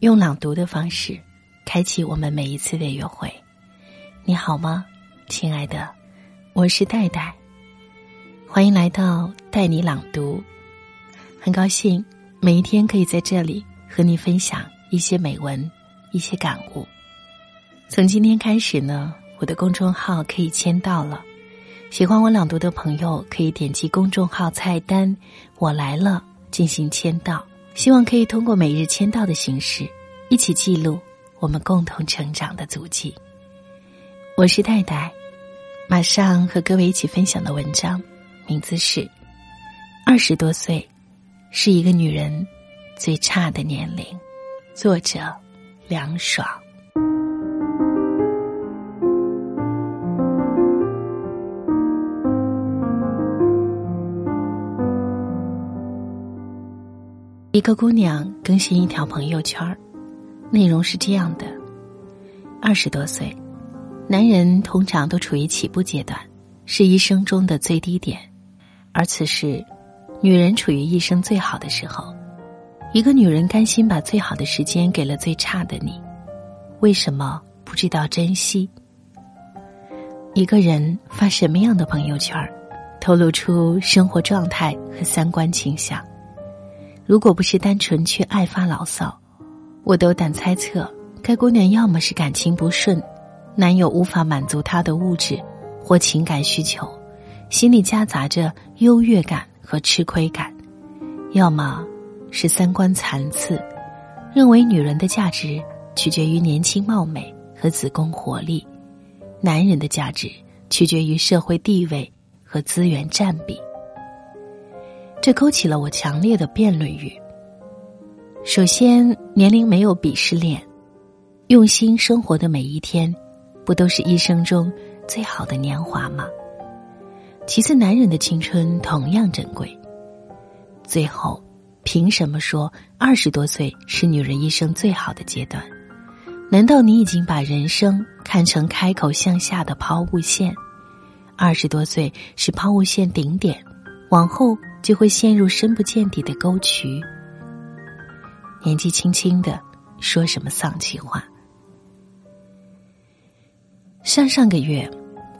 用朗读的方式，开启我们每一次的约会。你好吗，亲爱的？我是戴戴，欢迎来到带你朗读。很高兴每一天可以在这里和你分享一些美文、一些感悟。从今天开始呢，我的公众号可以签到了。喜欢我朗读的朋友，可以点击公众号菜单“我来了”进行签到。希望可以通过每日签到的形式，一起记录我们共同成长的足迹。我是戴戴，马上和各位一起分享的文章，名字是《二十多岁是一个女人最差的年龄》，作者凉爽。一个姑娘更新一条朋友圈内容是这样的：二十多岁，男人通常都处于起步阶段，是一生中的最低点，而此时，女人处于一生最好的时候。一个女人甘心把最好的时间给了最差的你，为什么不知道珍惜？一个人发什么样的朋友圈透露出生活状态和三观倾向。如果不是单纯去爱发牢骚，我都胆猜测，该姑娘要么是感情不顺，男友无法满足她的物质或情感需求，心里夹杂着优越感和吃亏感；要么是三观残次，认为女人的价值取决于年轻貌美和子宫活力，男人的价值取决于社会地位和资源占比。这勾起了我强烈的辩论欲。首先，年龄没有鄙视链，用心生活的每一天，不都是一生中最好的年华吗？其次，男人的青春同样珍贵。最后，凭什么说二十多岁是女人一生最好的阶段？难道你已经把人生看成开口向下的抛物线？二十多岁是抛物线顶点，往后。就会陷入深不见底的沟渠。年纪轻轻的，说什么丧气话？上上个月，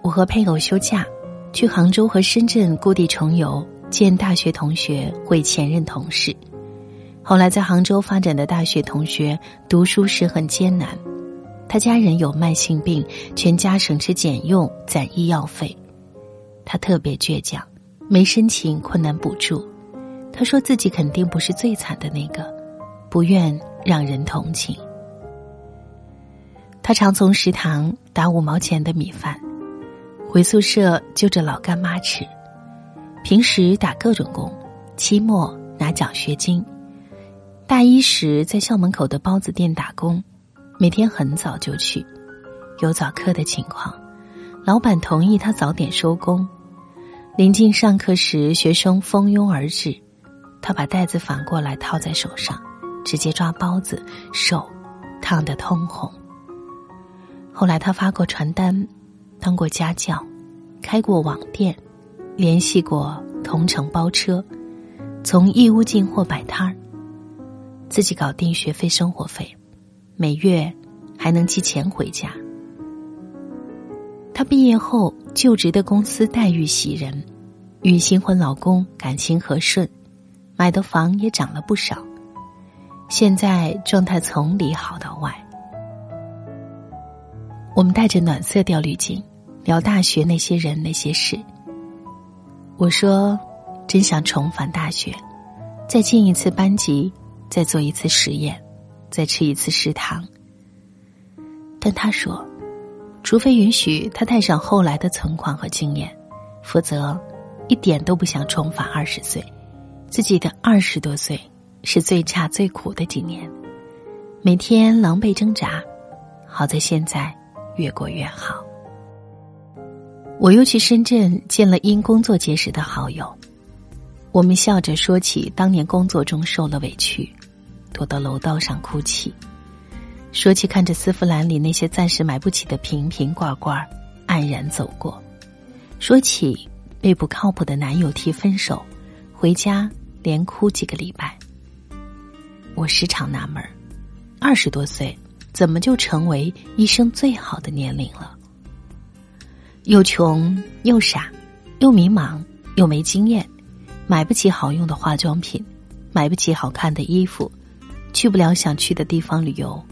我和配偶休假，去杭州和深圳故地重游，见大学同学，会前任同事。后来在杭州发展的大学同学，读书时很艰难，他家人有慢性病，全家省吃俭用攒医药费，他特别倔强。没申请困难补助，他说自己肯定不是最惨的那个，不愿让人同情。他常从食堂打五毛钱的米饭，回宿舍就着老干妈吃。平时打各种工，期末拿奖学金。大一时在校门口的包子店打工，每天很早就去，有早课的情况，老板同意他早点收工。临近上课时，学生蜂拥而至，他把袋子反过来套在手上，直接抓包子，手烫得通红。后来他发过传单，当过家教，开过网店，联系过同城包车，从义乌进货摆摊儿，自己搞定学费生活费，每月还能寄钱回家。他毕业后就职的公司待遇喜人，与新婚老公感情和顺，买的房也涨了不少。现在状态从里好到外。我们带着暖色调滤镜聊大学那些人那些事。我说，真想重返大学，再进一次班级，再做一次实验，再吃一次食堂。但他说。除非允许他带上后来的存款和经验，否则一点都不想重返二十岁。自己的二十多岁是最差最苦的几年，每天狼狈挣扎。好在现在越过越好。我又去深圳见了因工作结识的好友，我们笑着说起当年工作中受了委屈，躲到楼道上哭泣。说起看着丝芙兰里那些暂时买不起的瓶瓶罐罐，黯然走过；说起被不靠谱的男友提分手，回家连哭几个礼拜。我时常纳闷儿，二十多岁怎么就成为一生最好的年龄了？又穷又傻，又迷茫又没经验，买不起好用的化妆品，买不起好看的衣服，去不了想去的地方旅游，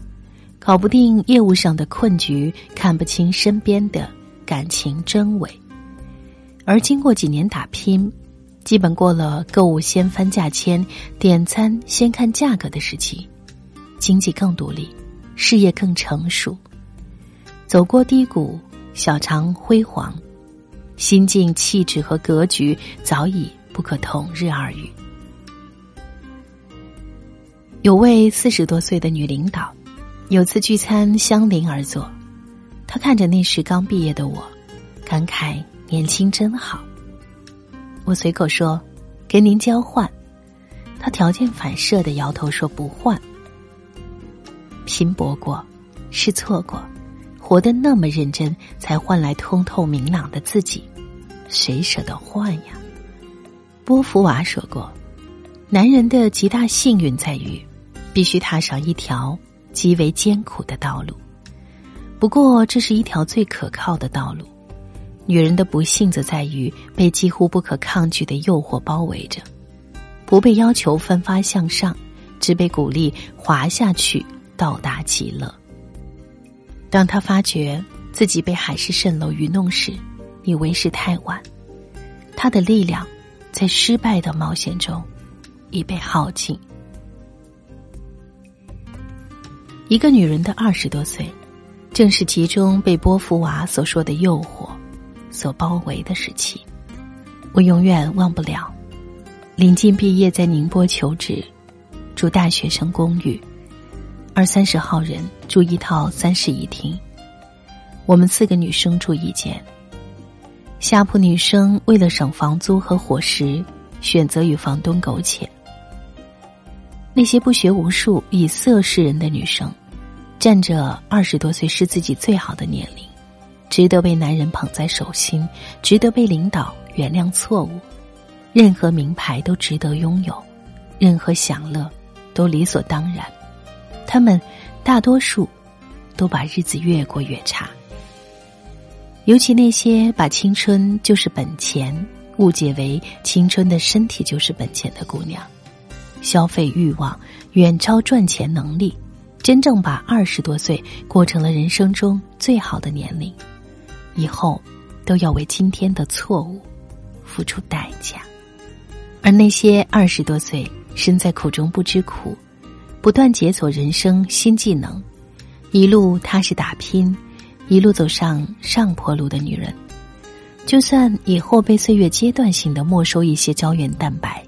搞不定业务上的困局，看不清身边的感情真伪。而经过几年打拼，基本过了购物先翻价签、点餐先看价格的时期，经济更独立，事业更成熟，走过低谷，小尝辉煌，心境、气质和格局早已不可同日而语。有位四十多岁的女领导，有次聚餐相邻而坐，他看着那时刚毕业的我，感慨。年轻真好。我随口说：“跟您交换。”他条件反射的摇头说：“不换。”拼搏过，试错过，活得那么认真，才换来通透明朗的自己，谁舍得换呀？波伏娃说过：“男人的极大幸运在于，必须踏上一条极为艰苦的道路。不过，这是一条最可靠的道路。”女人的不幸则在于被几乎不可抗拒的诱惑包围着，不被要求奋发向上，只被鼓励滑下去到达极乐。当他发觉自己被海市蜃楼愚弄时，已为时太晚。他的力量在失败的冒险中已被耗尽。一个女人的二十多岁，正是其中被波伏娃所说的诱惑。所包围的时期，我永远忘不了。临近毕业，在宁波求职，住大学生公寓，二三十号人住一套三室一厅，我们四个女生住一间。下铺女生为了省房租和伙食，选择与房东苟且。那些不学无术、以色示人的女生，站着二十多岁是自己最好的年龄。值得被男人捧在手心，值得被领导原谅错误，任何名牌都值得拥有，任何享乐都理所当然。他们大多数都把日子越过越差。尤其那些把青春就是本钱误解为青春的身体就是本钱的姑娘，消费欲望远超赚钱能力，真正把二十多岁过成了人生中最好的年龄。以后，都要为今天的错误付出代价。而那些二十多岁身在苦中不知苦，不断解锁人生新技能，一路踏实打拼，一路走上上坡路的女人，就算以后被岁月阶段性的没收一些胶原蛋白，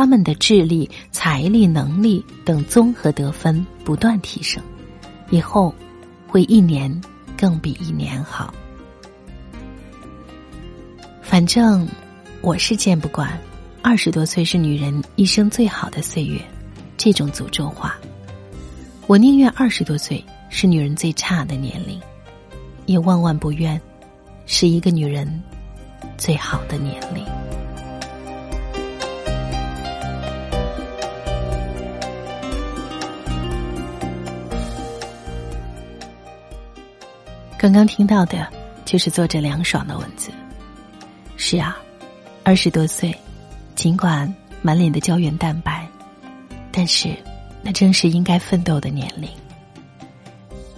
他们的智力、财力、能力等综合得分不断提升，以后会一年更比一年好。反正我是见不惯，二十多岁是女人一生最好的岁月，这种诅咒话。我宁愿二十多岁是女人最差的年龄，也万万不愿是一个女人最好的年龄。刚刚听到的就是作者凉爽的文字。是啊，二十多岁，尽管满脸的胶原蛋白，但是那正是应该奋斗的年龄。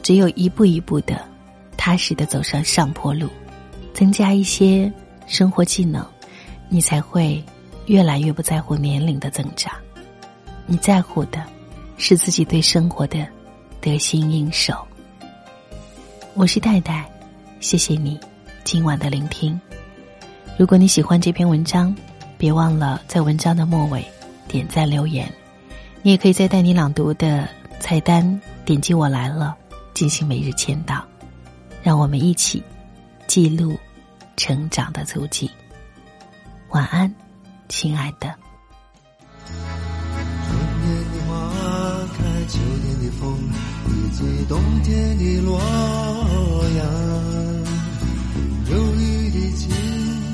只有一步一步的、踏实的走上上坡路，增加一些生活技能，你才会越来越不在乎年龄的增长。你在乎的，是自己对生活的得心应手。我是戴戴，谢谢你今晚的聆听。如果你喜欢这篇文章，别忘了在文章的末尾点赞留言。你也可以在带你朗读的菜单点击“我来了”进行每日签到，让我们一起记录成长的足迹。晚安，亲爱的。春天的花开，秋天的风，以及冬天的洛阳。忧郁。的青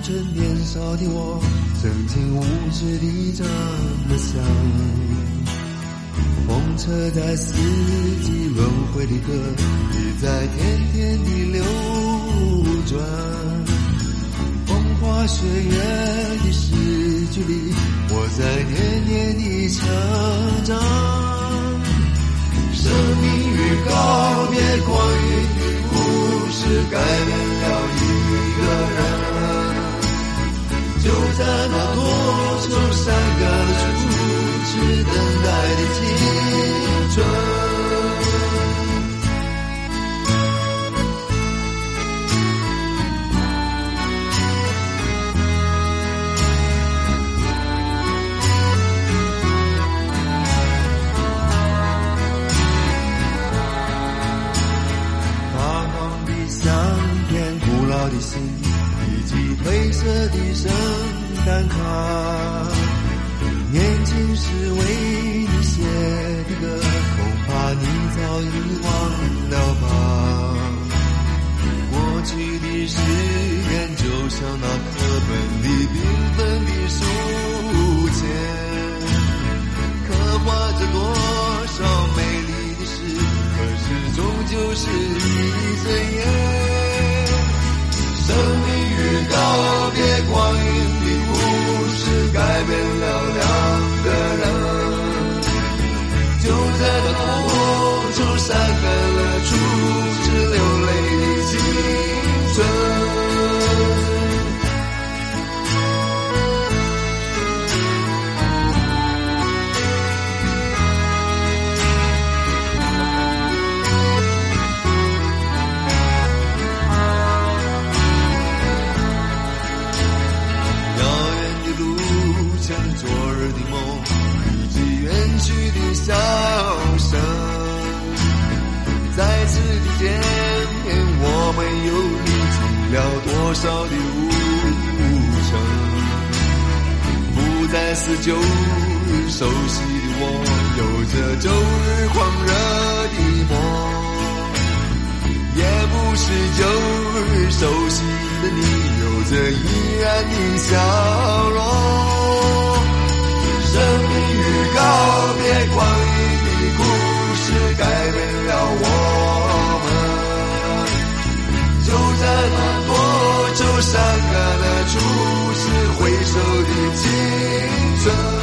春，年少的我，曾经无知地这么想。风车在四季轮回的歌，也在天天地流转。风花雪月的诗句里，我在年年的成长。生命与告别，光阴的故事，改变了一个人。就在那多愁善感的初次等待的青春。你忘了吧。过去的誓言，就像那课本里缤纷的书签，刻画着多少美丽的诗，可是终究是一阵多少的路程？不再是旧日熟悉的我，有着旧日狂热的梦。也不是旧日熟悉的你，有着依然的笑容。生命与告别，光阴的故事，改变伤感的初次回首的青春。